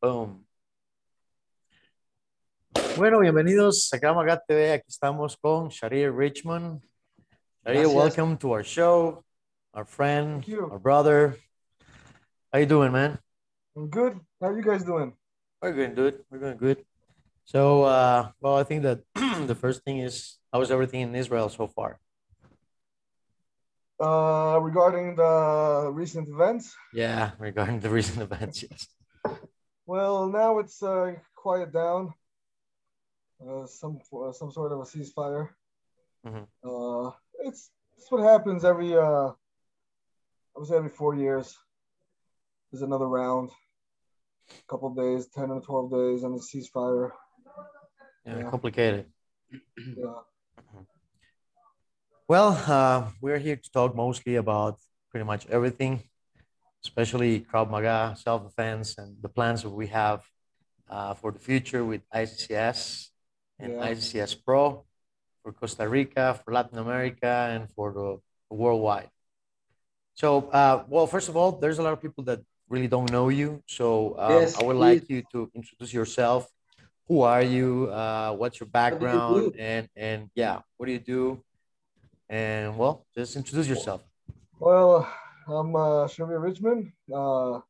Boom. Bueno, bienvenidos a Kramaga TV. Aquí estamos con Sharir Richmond. Sharir, Gracias. welcome to our show. Our friend, our brother. How you doing, man? I'm good. How you guys doing? We're doing good. We're doing good. So, uh, well, I think that the first thing is how's everything in Israel so far? Uh, regarding the recent events, Yeah, regarding the recent events, yes. Well, now it's uh, quiet down. Uh, some uh, some sort of a ceasefire. Mhm. Uh, it's it's what happens every uh, I would say every four years. There's another round, a couple of days, ten or twelve days, and a ceasefire. Yeah, Yeah. complicated. Yeah. Well, uh, we're here to talk mostly about pretty much everything, especially Krav Maga, self-defense, and the plans that we have uh, for the future with ICCS and Yeah. ICCS Pro for Costa Rica, for Latin America, and for the worldwide. So, uh, well, first of all, there's a lot of people that really don't know you. So, um, Yes, I would like you to introduce yourself. Who are you? Uh, what's your do you background? And and yeah, what do you do? And well, just introduce yourself. Well, I'm uh, Sharir Richmond, uh,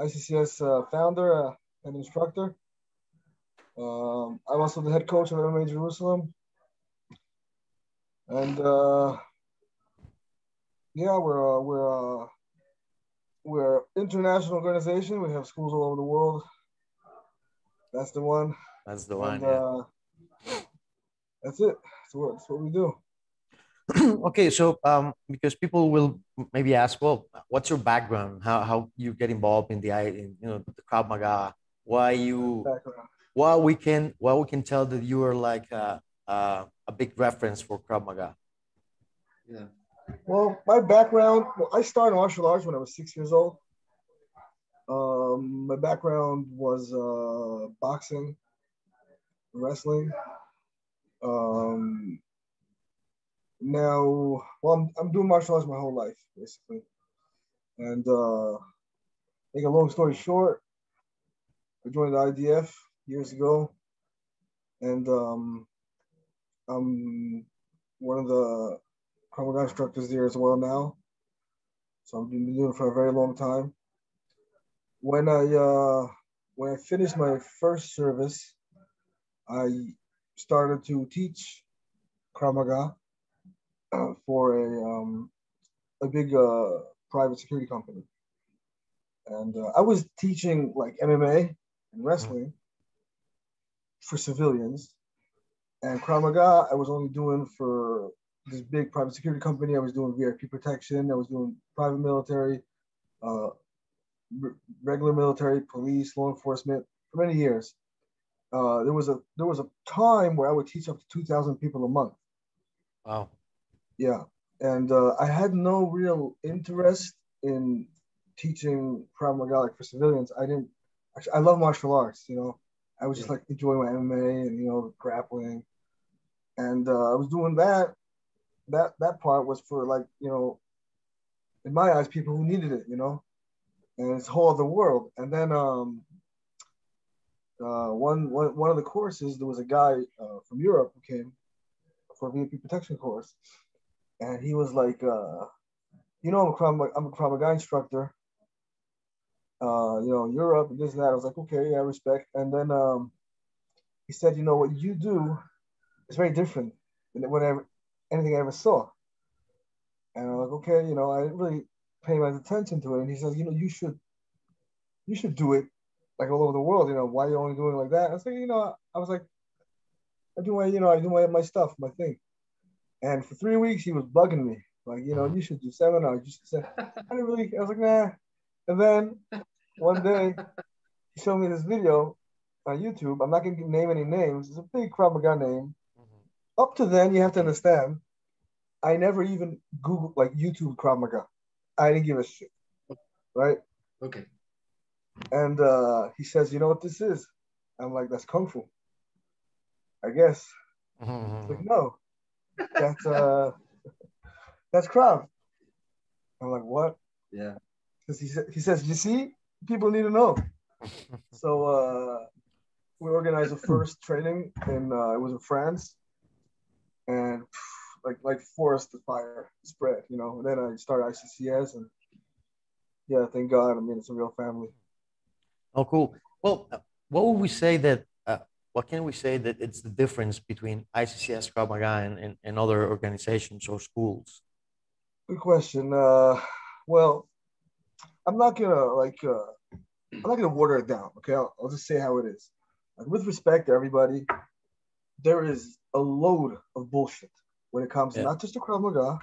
ICCS uh, founder uh, and instructor. Um, I'm also the head coach of MMA Jerusalem. And uh, yeah, we're uh, we're uh, we're international organization. We have schools all over the world. That's the one. That's the one. And, Yeah. uh, that's it. That's what, that's what we do. okay, so um, because people will maybe ask, well, what's your background? How how you get involved in the I- in, you know the Krav Maga? Why you? Background. Why we can? Why we can tell that you are like a a, a big reference for Krav Maga? Yeah. Well, my background, well, I started martial arts when I was six years old. Um, my background was uh, boxing, wrestling. Um, now, well, I'm, I'm doing martial arts my whole life, basically. And uh, make a long story short, I joined the IDF years ago, and um, I'm one of the Krav Maga instructors there as well now. So I've been doing it for a very long time. When I uh, when I finished my first service, I started to teach Krav Maga uh, for a um, a big uh, private security company, and uh, I was teaching like MMA and wrestling for civilians, and Krav Maga I was only doing for this big private security company. I was doing VIP protection. I was doing private military, uh, re- regular military, police, law enforcement for many years. Uh, there was a there was a time where I would teach up to two thousand people a month. Wow. Yeah, and uh, I had no real interest in teaching Krav Maga like for civilians. I didn't. Actually, I love martial arts. You know, I was just like enjoying my MMA and you know grappling, and uh, I was doing that. That that part was for like you know, in my eyes, people who needed it. You know, and it's whole other world. And then um, uh, one one one of the courses, there was a guy uh, from Europe who came for a VIP protection course, and he was like, uh, you know, I'm a Krav, I'm a Krav Maga instructor. Uh, you know, Europe and this and that. I was like, okay, yeah, respect. And then um, he said, you know, what you do is very different than whatever anything I ever saw. And I'm like, okay, you know, I didn't really pay much attention to it. And he says, you know, you should, you should do it like all over the world. You know, why you only doing it like that? I was like, you know, I was like, I do my, you know, I do my, my stuff, my thing. And for three weeks, he was bugging me. Like, you know, mm-hmm. you should do seminars. You should say, I didn't really, I was like, nah. And then one day, he showed me this video on YouTube. I'm not going to name any names. It's a big Krav Maga name. Mm-hmm. Up to then, you have to understand, I never even Googled, like, YouTube Krav Maga. I didn't give a shit. Right? Okay. And uh, he says, you know what this is? I'm like, that's Kung Fu. I guess. Mm-hmm. He's like, no, that's uh, that's Krav. I'm like, what? Yeah. Because he, sa- he says, you see, people need to know. so uh, we organized the first training and uh, it was in France, and like like forest fire spread, you know. And then I started ICCS, and yeah, thank God. I mean, it's a real family. Oh, cool. Well, what would we say that? What can we say that it's the difference between ICCS, Krav Maga, and, and, and other organizations or schools? Good question. Uh, well, I'm not gonna like. Uh, I'm not gonna water it down. Okay, I'll, I'll just say how it is. Like, with respect to everybody, there is a load of bullshit when it comes yeah. not just to Krav Maga,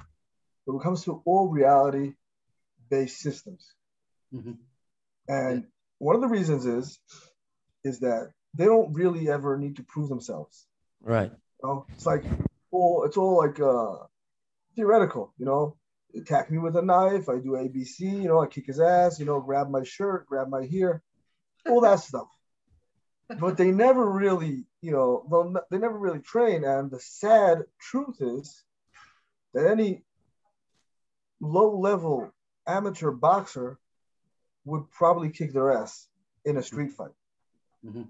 but when it comes to all reality based systems. Mm-hmm. And one of the reasons is is that they don't really ever need to prove themselves. Right. You know, it's like all it's all like uh theoretical, you know. Attack me with a knife, I do ABC, you know, I kick his ass, you know, grab my shirt, grab my hair, all that stuff. But they never really, you know, they never really train. And the sad truth is that any low level amateur boxer would probably kick their ass in a street fight. Mm-hmm.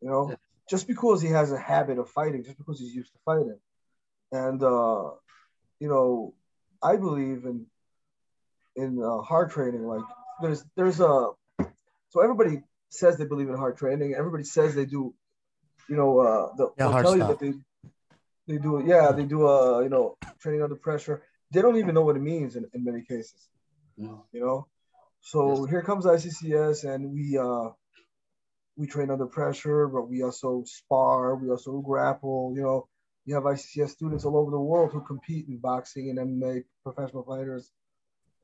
You know, just because he has a habit of fighting, just because he's used to fighting. And uh, you know, I believe in in uh, hard training. Like there's there's a so everybody says they believe in hard training. Everybody says they do. You know, uh, the, yeah, they'll tell stuff. you that they they do. Yeah, they do. Uh, you know, training under pressure. They don't even know what it means in, in many cases. You know, so here comes ICCS, and we uh, we train under pressure, but we also spar, we also grapple. You know, you have ICCS students all over the world who compete in boxing and MMA, professional fighters.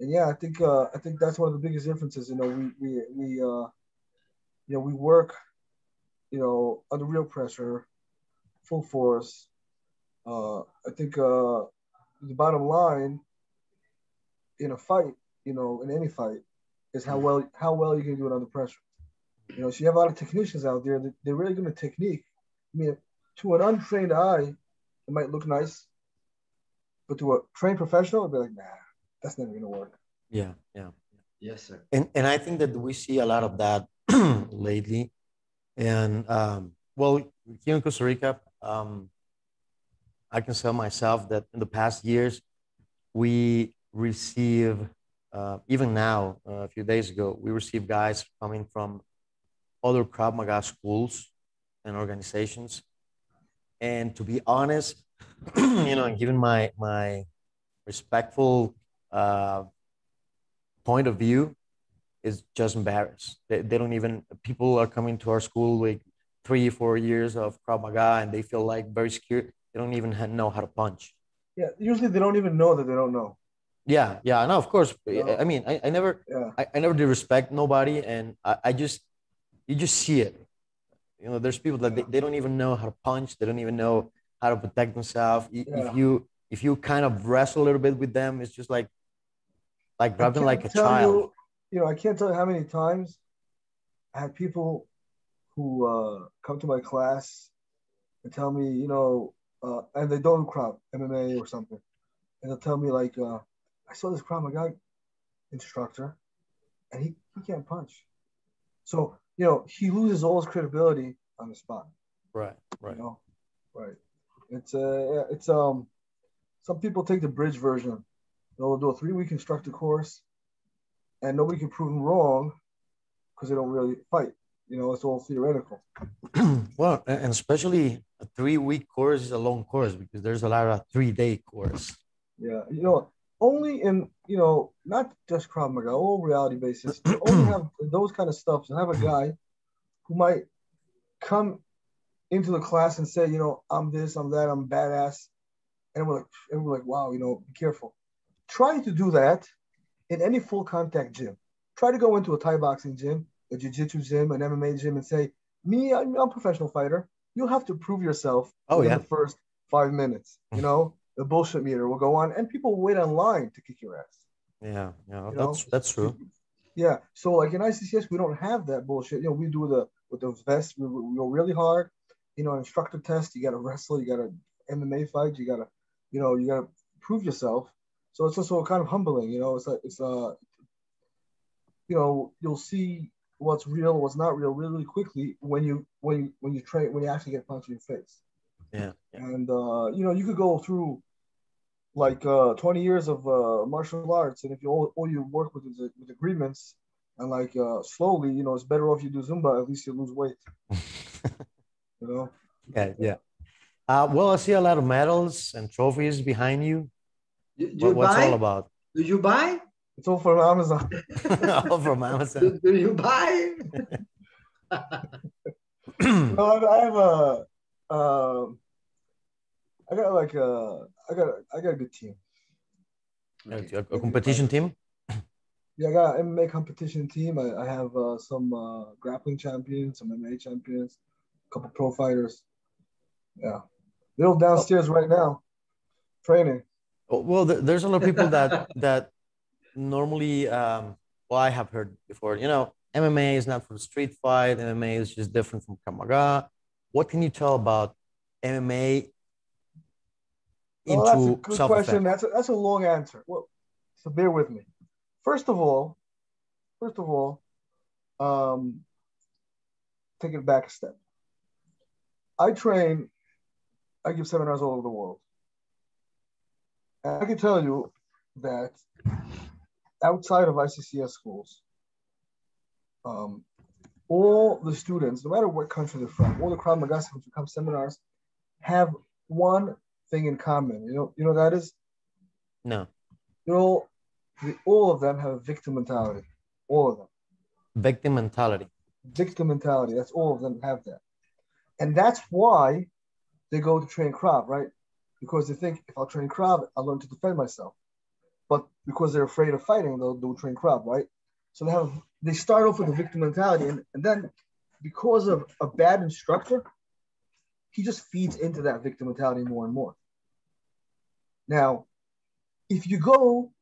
And yeah, I think uh, I think that's one of the biggest differences. You know, we we we uh, you know we work, you know, under real pressure, full force. Uh, I think uh, the bottom line in a fight, you know, in any fight, is how well how well you can do it under pressure. You know, so you have a lot of technicians out there that they're really good at technique. I mean, to an untrained eye, it might look nice, but to a trained professional, it'd be like, nah, that's never gonna work. Yeah, yeah. Yes, sir. And and I think that we see a lot of that lately. And um, well, here in Costa Rica, um, I can tell myself that in the past years, we receive, uh, even now, uh, a few days ago, we received guys coming from other Krav Maga schools and organizations. And to be honest, you know, and given my my respectful uh, point of view, is just embarrassed. They, they don't even people are coming to our school like three, four years of Krav Maga, and they feel like very scared. They don't even know how to punch. Yeah, usually they don't even know that they don't know. Yeah, yeah, no, of course. No. I mean, I, I never, yeah. I, I never did respect nobody, and I, I just you just see it. You know, there's people that they, they don't even know how to punch. They don't even know how to protect themselves. Yeah. If you if you kind of wrestle a little bit with them, it's just like like grabbing like a child. You, you know, I can't tell you how many times I have people who uh, come to my class and tell me, you know, uh, and they don't Krav MMA or something, and they'll tell me like, uh, I saw this Krav Maga instructor, and he, he can't punch. So you know, he loses all his credibility on the spot. Right, right. You know? Right. It's uh it's um some people take the bridge version. They'll do a three week instructor course and nobody can prove them wrong because they don't really fight. You know, it's all theoretical. well, and especially a three week course is a long course because there's a lot of three day course. Yeah, you know, only in you know not just Krav Maga, all reality basis. You only have those kind of stuff and have a guy who might come into the class and say, you know, I'm this, I'm that, I'm badass, and we're like, and we're like, wow, you know, be careful. Try to do that in any full contact gym. Try to go into a Thai boxing gym, a jiu-jitsu gym, an MMA gym, and say, me, I'm, I'm a professional fighter. You'll have to prove yourself oh, yeah. the first five minutes. You know, the bullshit meter will go on, and people wait online to kick your ass. Yeah, yeah, you that's know? that's true. Yeah, so like in ICCS, we don't have that bullshit. You know, we do the with those vests, we, we go really hard. You know, instructor test, you got to wrestle, you got to MMA fight, you got to, you know, you got to prove yourself. So it's also kind of humbling. You know, it's like it's uh, you know, you'll see what's real, what's not real, really quickly when you when you when you train when you actually get punched in your face. Yeah. yeah. And uh, you know, you could go through like uh, 20 years of uh, martial arts, and if you all, all you work with is with agreements, and like uh, slowly, you know, it's better off you do Zumba. At least you lose weight. you know. Yeah, yeah. Uh, well, I see a lot of medals and trophies behind you. Do, do What, you what's buy? all about? Do you buy? It's all from Amazon. all from Amazon. Do, do you buy? no, I, I have a, um, I got like a, I got, I got a good team. a, a competition team. Yeah, I got an MMA competition team. I, I have uh, some uh, grappling champions, some MMA champions, a couple pro fighters. Yeah, they're all downstairs right now, training. Oh, Well, there's a lot of people that that normally, um, well, I have heard before. You know, MMA is not for street fight. MMA is just different from Krav Maga. What can you tell about MMA Well, that's a good question. That's a, that's a long answer. Well, so bear with me. First of all, first of all, um, take it back a step. I train. I give seminars all over the world. And I can tell you that outside of ICCS schools, um, all the students, no matter what country they're from, all the Krav Maga students who come seminars have one thing in common. You know, you know that is? No, You know, the, all of them have a victim mentality. All of them. victim mentality. Victim mentality. That's all of them have that. And that's why they go to train Krav, right? Because they think if I'll train Krav, I'll learn to defend myself. But because they're afraid of fighting, they'll do train Krav, right? So they have they start off with a victim mentality, and, and then because of a bad instructor, he just feeds into that victim mentality more and more. Now, if you go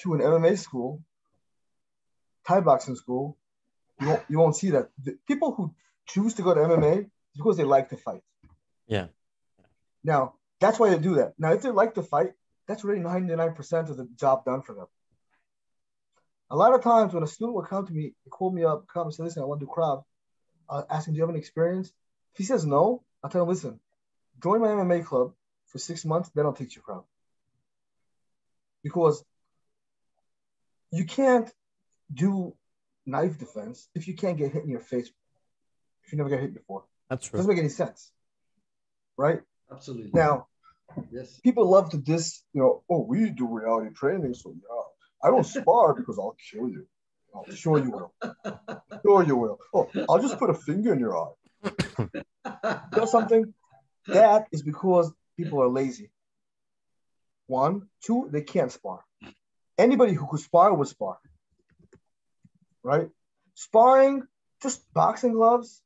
to an MMA school, Thai boxing school, you won't, you won't see that. The people who choose to go to MMA is because they like to fight. Yeah. Now, that's why they do that. Now, if they like to fight, that's already 99% of the job done for them. A lot of times when a student will come to me, call me up, come and say, listen, I want to do Krav. Uh, ask him, do you have any experience? If he says no, I'll tell him, listen, join my MMA club for six months, then I'll teach you Krav. Because you can't do knife defense if you can't get hit in your face if you never got hit before. That's It true. doesn't make any sense. Right? Absolutely. Now, yes. people love to diss, you know, oh, we do reality training, so yeah. I don't spar because I'll kill you. Oh, sure you will. Sure you will. Oh, I'll just put a finger in your eye. You know something? That is because people are lazy. One, two, they can't spar. Anybody who could spar would spar. Right? Sparring, just boxing gloves,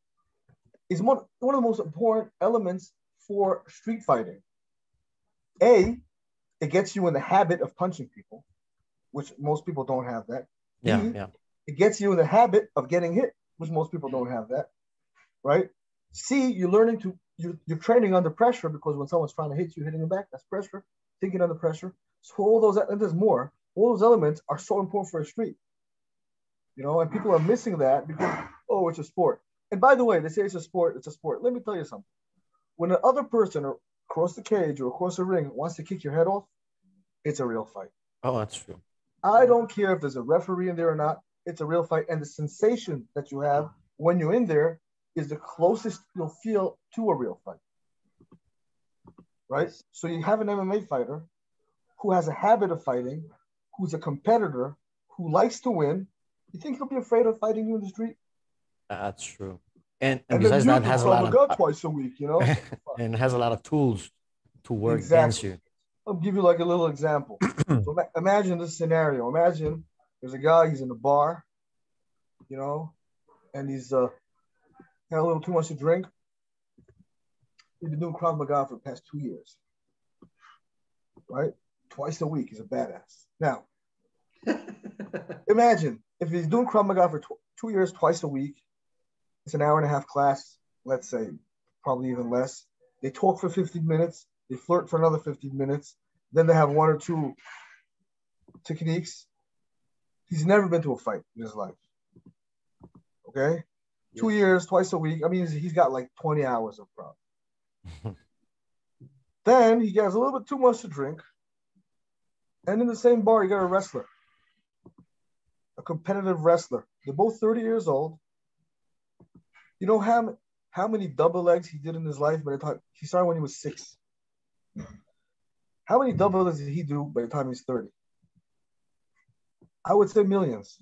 is one, one of the most important elements for street fighting. A, it gets you in the habit of punching people, which most people don't have that. Yeah, Mhm. yeah. It gets you in the habit of getting hit, which most people don't have that, right? C, you're learning to you're, you're training under pressure because when someone's trying to hit you, hitting them back, that's pressure. Thinking under pressure. So all those and there's more. All those elements are so important for a street. You know, and people are missing that because oh, it's a sport. And by the way, they say it's a sport. It's a sport. Let me tell you something. When the other person across the cage or across the ring wants to kick your head off, it's a real fight. Oh, that's true. I don't care if there's a referee in there or not. It's a real fight. And the sensation that you have when you're in there is the closest you'll feel to a real fight. Right? So you have an MMA fighter who has a habit of fighting, who's a competitor, who likes to win. You think he'll be afraid of fighting you in the street? That's true. And, and And besides that, has a lot of twice a week, you know? and has a lot of tools to work Exactly. against you. I'll give you like a little example. so imagine this scenario. Imagine there's a guy, he's in a bar, you know, and he's uh had a little too much to drink. He's been doing Krav Maga for the past two years. Right? Twice a week. He's a badass. Now, imagine if he's doing Krav Maga for tw- two years, twice a week. It's an hour and a half class, let's say, probably even less. They talk for 15 minutes. They flirt for another 15 minutes. Then they have one or two techniques. He's never been to a fight in his life. Okay, two years, twice a week. I mean, he's- got like 20 hours of Krav. then he gets a little bit too much to drink. And in the same bar, you got a wrestler, a competitive wrestler. They're both 30 years old. You know how, how many double legs he did in his life by the time he started when he was six? How many double legs did he do by the time he's 30? I would say millions.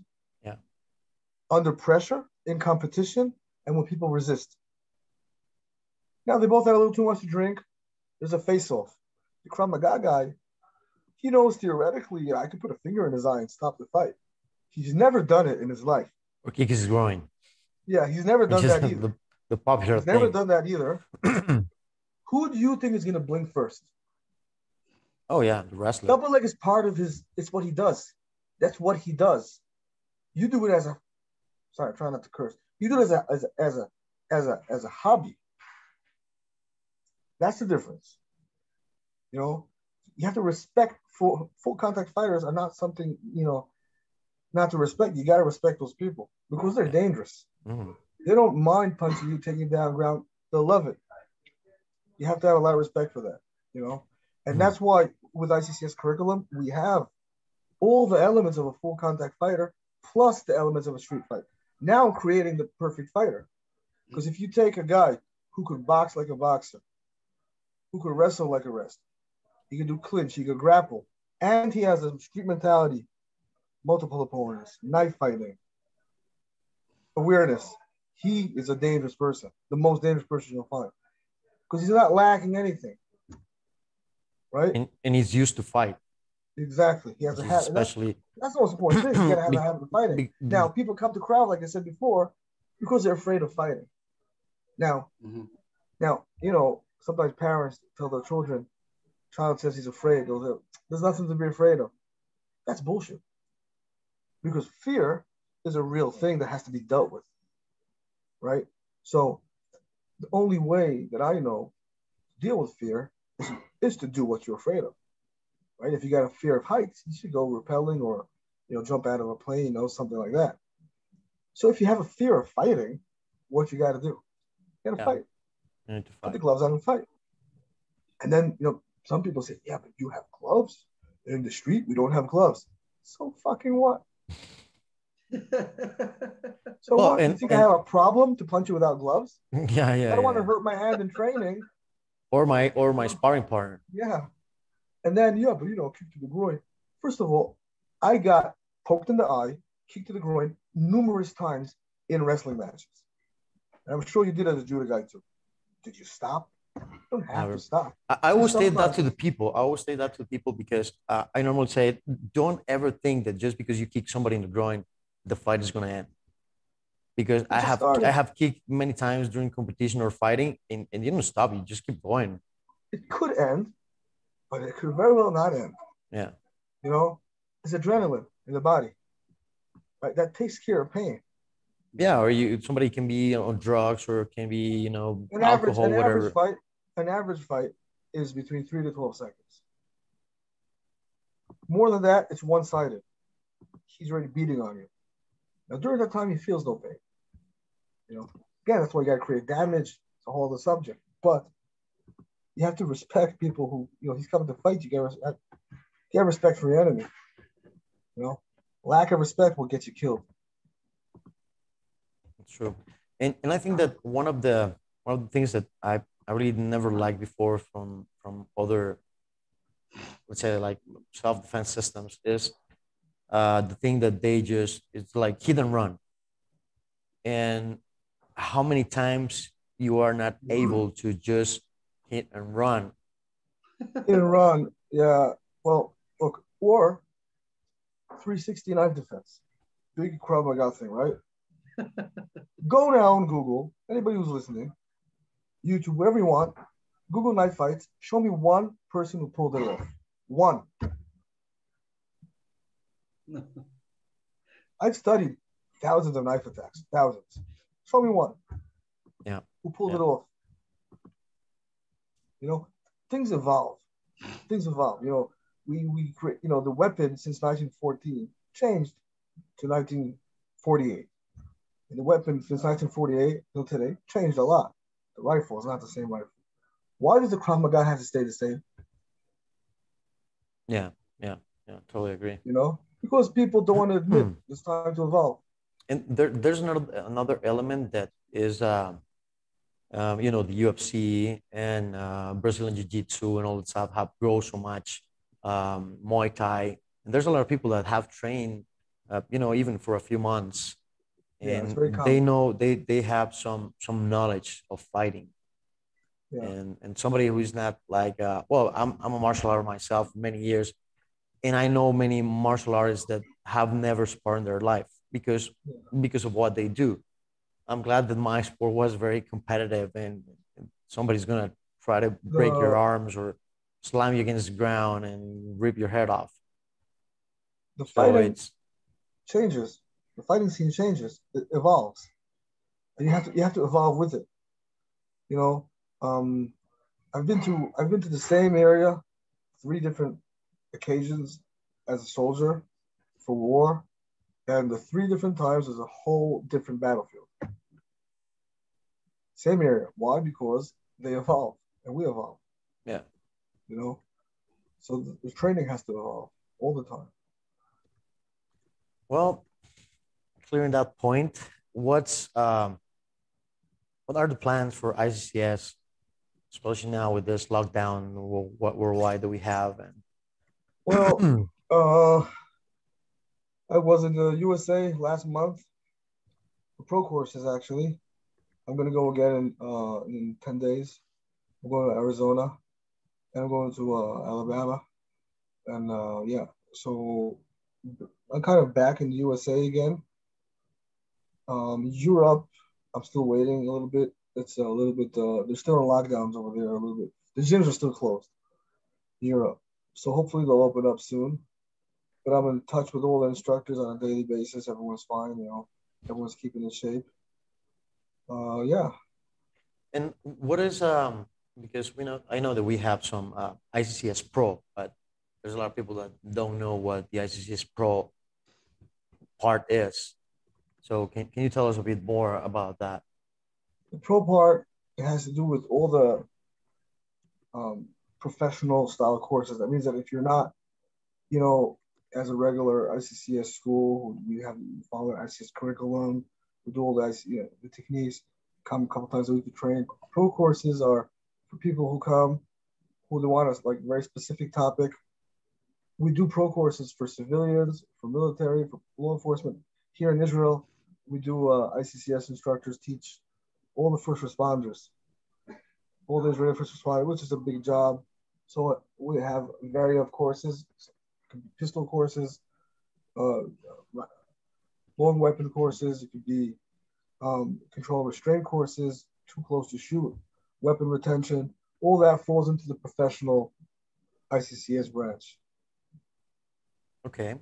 Under pressure, in competition, and when people resist. Now they both had a little too much to drink. There's a face-off. The Krav Maga guy, he knows theoretically I could put a finger in his eye and stop the fight. He's never done it in his life. Or kick his groin. Yeah, he's never done that either. the popular He's never done that either. Who do you think is gonna blink first? oh yeah, the wrestler. Double leg is part of his. It's what he does. That's what he does. You do it as a. Sorry, try not to curse. You do it as a as a as a as a, as a hobby. That's the difference. You know, you have to respect full full contact fighters are not something you know, not to respect. You got to respect those people because they're dangerous. Mhm. They don't mind punching you, taking you down ground. They'll love it. You have to have a lot of respect for that, you know. And Mhm. that's why with ICCS curriculum, we have all the elements of a full contact fighter plus the elements of a street fight. Now creating the perfect fighter. Because if you take a guy who could box like a boxer, who could wrestle like a wrestler, he can do clinch, he could grapple, and he has a street mentality, multiple opponents, knife fighting, awareness. He is a dangerous person, the most dangerous person you'll find. Because he's not lacking anything. Right? And, and he's used to fight. Exactly. He has a habit. Especially that's the most important thing. You gotta have Be- a habit of fighting. be- Now, people come to Krav, like I said before, because they're afraid of fighting. Now, Mhm. now, you know, sometimes parents tell their children, child says he's afraid. They'll There's nothing to be afraid of. That's bullshit. Because fear is a real thing that has to be dealt with. Right? So the only way that I know to deal with fear is, is to do what you're afraid of. Right? If you got a fear of heights, you should go rappelling or you know, jump out of a plane, you know, something like that. So if you have a fear of fighting, what you gotta do? You gotta Yeah. fight you need to put the gloves on and fight. And then, you know, some people say, yeah, but you have gloves. In the street, we don't have gloves. So fucking what? So Well, what? you and- think I have a problem to punch you without gloves? yeah, yeah. I don't want to hurt my hand in training. Or my or my sparring partner. Yeah. And then, yeah, but you know, kick to the groin. First of all, I got poked in the eye, kicked to the groin numerous times in wrestling matches. And I'm sure you did as a judo guy too. Did you stop? You don't have Never. to stop. I, I always say that to the people. I always say that to the people because uh, I normally say, don't ever think that just because you kick somebody in the groin, the fight is gonna end. Because I have started. I have kicked many times during competition or fighting, and, and you don't stop. You just keep going. It could end, but it could very well not end. Yeah. You know, it's adrenaline in the body. Right? That takes care of pain. Yeah, or you somebody can be on drugs or can be you know An average, alcohol, an whatever. average fight, an average fight is between three to twelve seconds. More than that, it's one-sided. He's already beating on you. Now during that time, he feels no pain. You know, again, that's why you got to create damage. It's a whole other subject. But you have to respect people who, you know, he's coming to fight. You Get respect. Got respect for your enemy. You know, lack of respect will get you killed. That's true. And and I think that one of the one of the things that I, I really never liked before from from other let's say like self-defense systems is uh the thing that they just it's like hit and run. And how many times you are not able to just hit and run. Hit and run. yeah. Well, look, or 369 defense, big Krav Maga thing, right? Go now on Google. Anybody who's listening, YouTube, wherever you want, Google knife fights. Show me one person who pulled it off. One. I've studied thousands of knife attacks, thousands. Show me one. Yeah. Who pulled Yeah. it off? You know, things evolve. Things evolve. You know, we we create. You know, the weapon since 1914 changed to 1948. And the weapon since 1948 till today changed a lot. The rifle is not the same rifle. Why does the Krav Maga have to stay the same? Yeah, yeah, yeah. Totally agree. You know, because people don't want to admit it's time to evolve. And there, there's another another element that is, uh, um, you know, the UFC and uh, Brazilian Jiu Jitsu and all that stuff have grown so much. Um, Muay Thai, and there's a lot of people that have trained, uh, you know, even for a few months, and very they know they they have some some knowledge of fighting. Yeah. and and somebody who's not like uh, well I'm, I'm a martial artist myself many years and i know many martial artists that have never sparred in their life because because of what they do i'm glad that my sport was very competitive and, somebody's gonna try to break your arms or slam you against the ground and rip your head off The fighting it's changes. The fighting scene changes. It evolves. And you have to you have to evolve with it. You know, um, I've been to I've been to the same area three different occasions as a soldier for war, and the three different times is a whole different battlefield. Same area. Why? Because they evolve and we evolve. Yeah. You know, so the, the training has to evolve all the time. Well, clearing that point, what's um, what are the plans for ICCS, especially now with this lockdown, what worldwide do we have, And Well, Uh, I was in the USA last month for pro courses actually. I'm gonna go again in uh in 10 days. I'm going to Arizona and I'm going to uh, Alabama. And uh yeah, so I'm kind of back in the USA again. Um Europe, I'm still waiting a little bit. It's a little bit uh there's still lockdowns over there a little bit. The gyms are still closed. Europe. So hopefully they'll open up soon but I'm in touch with all the instructors on a daily basis. Everyone's fine, you know. Everyone's keeping in shape. Uh, yeah. and what is um because we know I know that we have some uh, ICCS Pro, but there's a lot of people that don't know what the ICCS Pro part is. So can can you tell us a bit more about that? The pro part it has to do with all the um, professional style courses. That means that if you're not, you know, as a regular ICCS school, we have you follow ICCS curriculum, we do all IC, you know, the techniques, come a couple times a week to train. Pro courses are for people who come who they want us like very specific topic. We do pro courses for civilians, for military, for law enforcement. Here in Israel, we do uh, ICCS instructors teach all the first responders, all the Israeli first responders, which is a big job. So uh, we have variety of courses, pistol courses, uh, long weapon courses. It could be um, control restraint courses, too close to shoot, weapon retention. All that falls into the professional ICCS branch. Okay.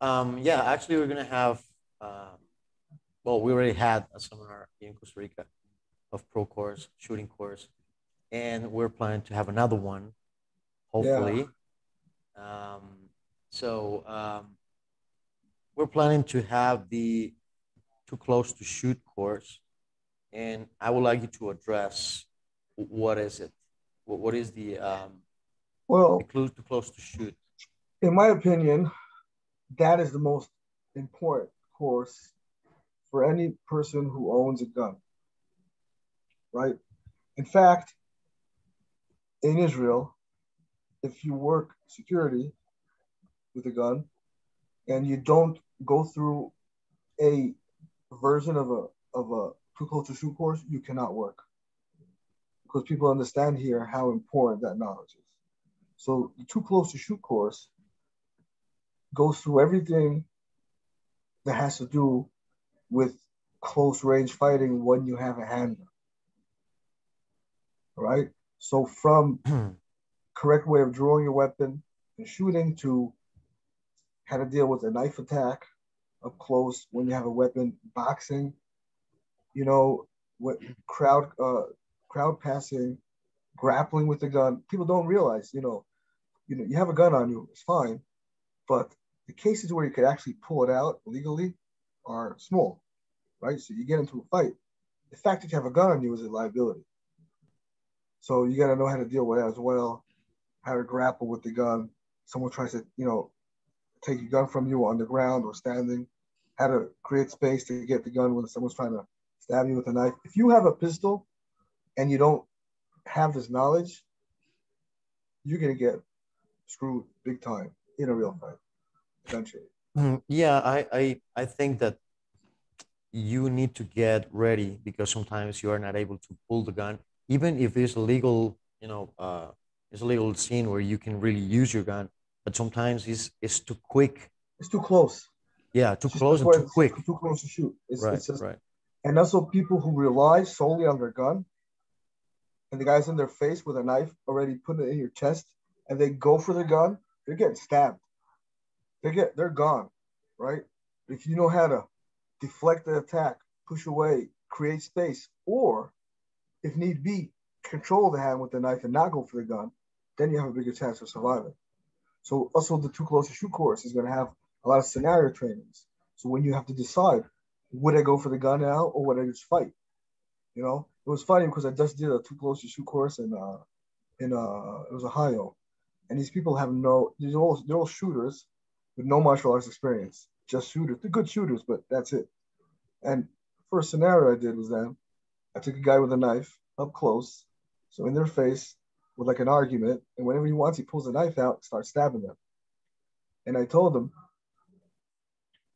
Um, yeah, actually, we're gonna have. Uh, well, we already had a seminar in Costa Rica of pro course, shooting course, and we're planning to have another one, hopefully. Um, so um, we're planning to have the too close to shoot course, and I would like you to address what is it? What, what is the um, Well, too close to shoot? in my opinion, that is the most important course for any person who owns a gun. Right? In fact, in Israel, if you work security with a gun and you don't go through a version of a of a too close to shoot course, you cannot work. Because people understand here how important that knowledge is. So the too close to shoot course goes through everything that has to do with close range fighting when you have a handgun. Right? So from hmm. correct way of drawing your weapon and shooting to how to deal with a knife attack up close when you have a weapon, boxing, you know, what crowd uh crowd passing, grappling with the gun. People don't realize, you know, you know, you have a gun on you, it's fine, but the cases where you could actually pull it out legally are small, right? So you get into a fight. The fact that you have a gun on you is a liability. So you got to know how to deal with that as well, how to grapple with the gun. Someone tries to, you know, take a gun from you on the ground or standing, how to create space to get the gun when someone's trying to stab you with a knife. If you have a pistol and you don't have this knowledge, you're gonna get screwed big time in a real fight, eventually. Mm, Yeah, I, I I think that you need to get ready because sometimes you are not able to pull the gun, even if it's legal, you know, uh, it's a legal scene where you can really use your gun, but sometimes it's it's too quick. It's too close. Yeah, too close and too quick. Too close to shoot. It's, Right, it's just, right. and also people who rely solely on their gun, and the guy's in their face with a knife already putting it in your chest, and they go for the gun, they're getting stabbed. They get they're gone, right? If you know how to deflect the attack, push away, create space, or if need be, control the hand with the knife and not go for the gun, then you have a bigger chance of surviving. So also the too close to shoot course is going to have a lot of scenario trainings. So when you have to decide, would I go for the gun now or would I just fight? You know, it was funny because I just did a too close to shoot course in uh in uh it was Ohio, and these people have no these all they're all shooters with no martial arts experience, just shooters. They're good shooters, but that's it. And first scenario I did was then I took a guy with a knife up close, so in their face with like an argument, and whenever he wants, he pulls a knife out, starts stabbing them. And I told him,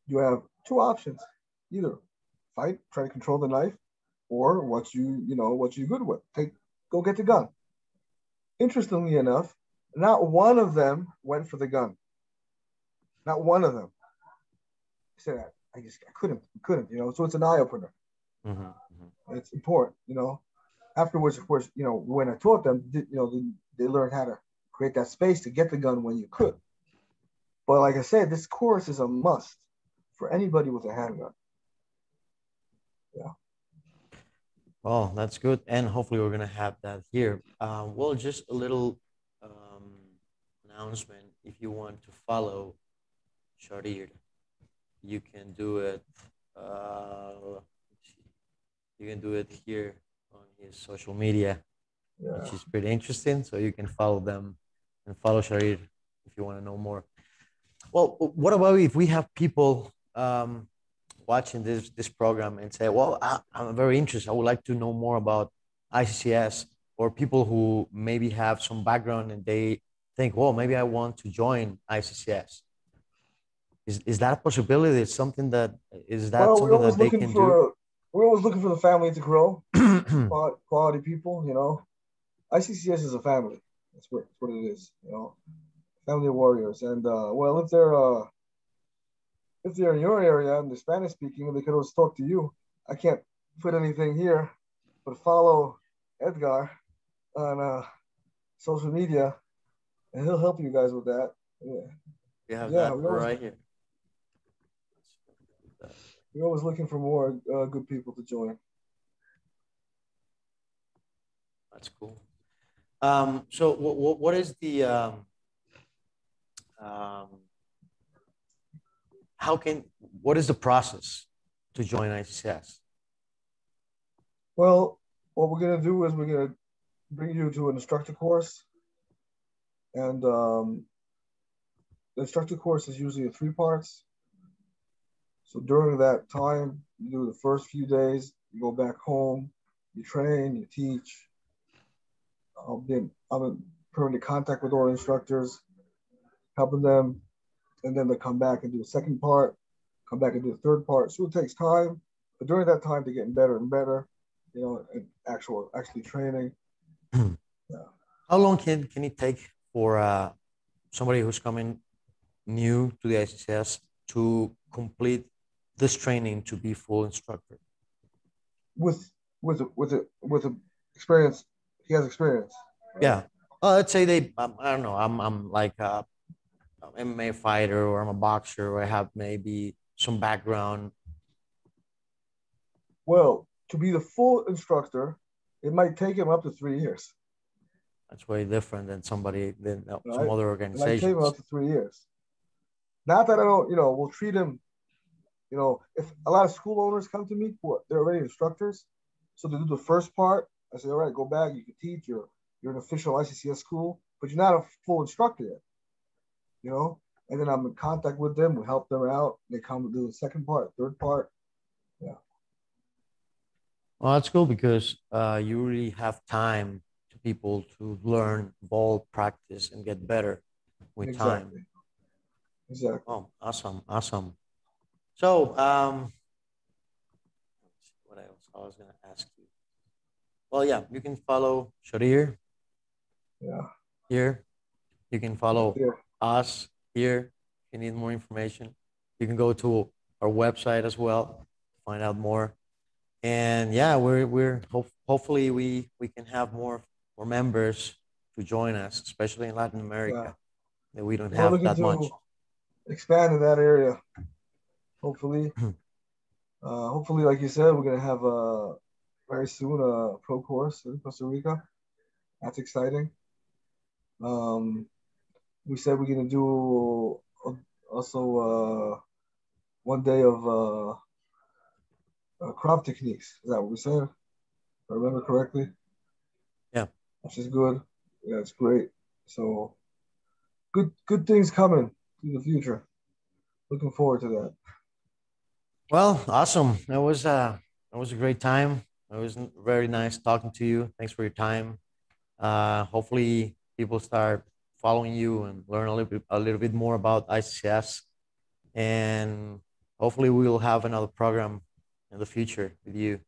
you have two options: either fight, try to control the knife, or what you you know what you're good with. Take go get the gun. Interestingly enough, not one of them went for the gun. Not one of them. I said I, I just I couldn't couldn't you know. So it's an eye opener. Mhm, mhm. It's important, you know. Afterwards, of course, you know, when I taught them, you know, they, they learned how to create that space to get the gun when you could. But like I said, this course is a must for anybody with a handgun. Yeah. Oh, that's good. And hopefully we're gonna have that here. Uh, well, just a little um, announcement. If you want to follow Sharir, you can do it. Uh, you can do it here his social media, Yeah. which is pretty interesting. So you can follow them and follow Sharir if you want to know more. Well, what about if we have people um, watching this this program and say, "Well, I, I'm very interested. I would like to know more about ICCS," or people who maybe have some background and they think, "Well, maybe I want to join ICCS." Is is that a possibility? Is something that is that Well, something that they can for we're always looking for the family to grow, do? quality people, you know. ICCS is a family. That's what, that's what it is, you know. Family of warriors. And uh, well, if they're uh, if they're in your area and they're Spanish speaking, they could always talk to you. I can't put anything here, but follow Edgar on uh, social media, and he'll help you guys with that. Yeah. we have Yeah, that always- right here. We're always looking for more uh, good people to join. That's cool. Um, so what, what, what is the, um, um, how can, what is the process to join ICCS? Well, what we're gonna do is we're gonna bring you to an instructor course, and um, the instructor course is usually in three parts. So during that time, you do the first few days, you go back home, you train, you teach. I've been I'm in permanent contact with all instructors, helping them, and then they come back and do the second part, come back and do the third part. So it takes time, but during that time, they're getting better and better you know, and actual actually training. yeah. How long can, can it take for uh, somebody who's coming new to the ICCS to complete this training to be full instructor? With with a, with a, with a experience, he has experience. Yeah. Uh, let's say they, um, I don't know, I'm, I'm like a, a MMA fighter or I'm a boxer or I have maybe some background. Well, to be the full instructor, it might take him up to three years. That's way different than somebody, than uh, some Right. other It might take him up to three years. Not that I don't, you know, we'll treat him You know, if a lot of school owners come to me, for they're already instructors, so they do the first part. I say, all right, go back. You can teach. You're you're an official ICCS school, but you're not a full instructor yet. You know, and then I'm in contact with them. We help them out. They come to do the second part, third part. Yeah. Well, that's cool because uh, you really have time to people to learn, ball, practice, and get better with time. Exactly. Exactly. Oh, awesome, awesome. So, um, let's see what else I was gonna ask you? Well, yeah, you can follow Sharir Yeah. here. You can follow Yeah. us here. If you need more information, you can go to our website as well to find out more. And yeah, we're we're hope, hopefully we we can have more more members to join us, especially in Latin America, Yeah. that we don't We're have that much. expand in that area. Hopefully. uh, hopefully, like you said, we're gonna have uh very soon a pro course in Costa Rica. That's exciting. Um, we said we're gonna do uh, also uh one day of uh, uh Krav techniques. Is that what we said? If I remember correctly. Yeah. Which is good. Yeah, it's great. So good good things coming in the future. Looking forward to that. Well, awesome. That was uh that was a great time. It was very nice talking to you. Thanks for your time. Uh, hopefully people start following you and learn a little bit a little bit more about ICS. And hopefully we'll have another program in the future with you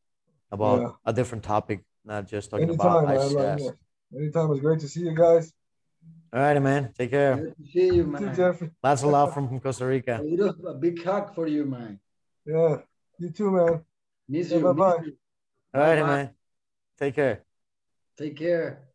about Yeah. a different topic, not just talking about Anytime, man. Like, ICS. yeah. Anytime. It's great to see you guys. All right, man. Take care. Good to see you, You too, man. Jeffrey. Lots of love from Costa A Rica. little, a big hug for you, man. Yeah. You too, man. Miss Yeah, you. bye-bye. All right, man. Take care. Take care.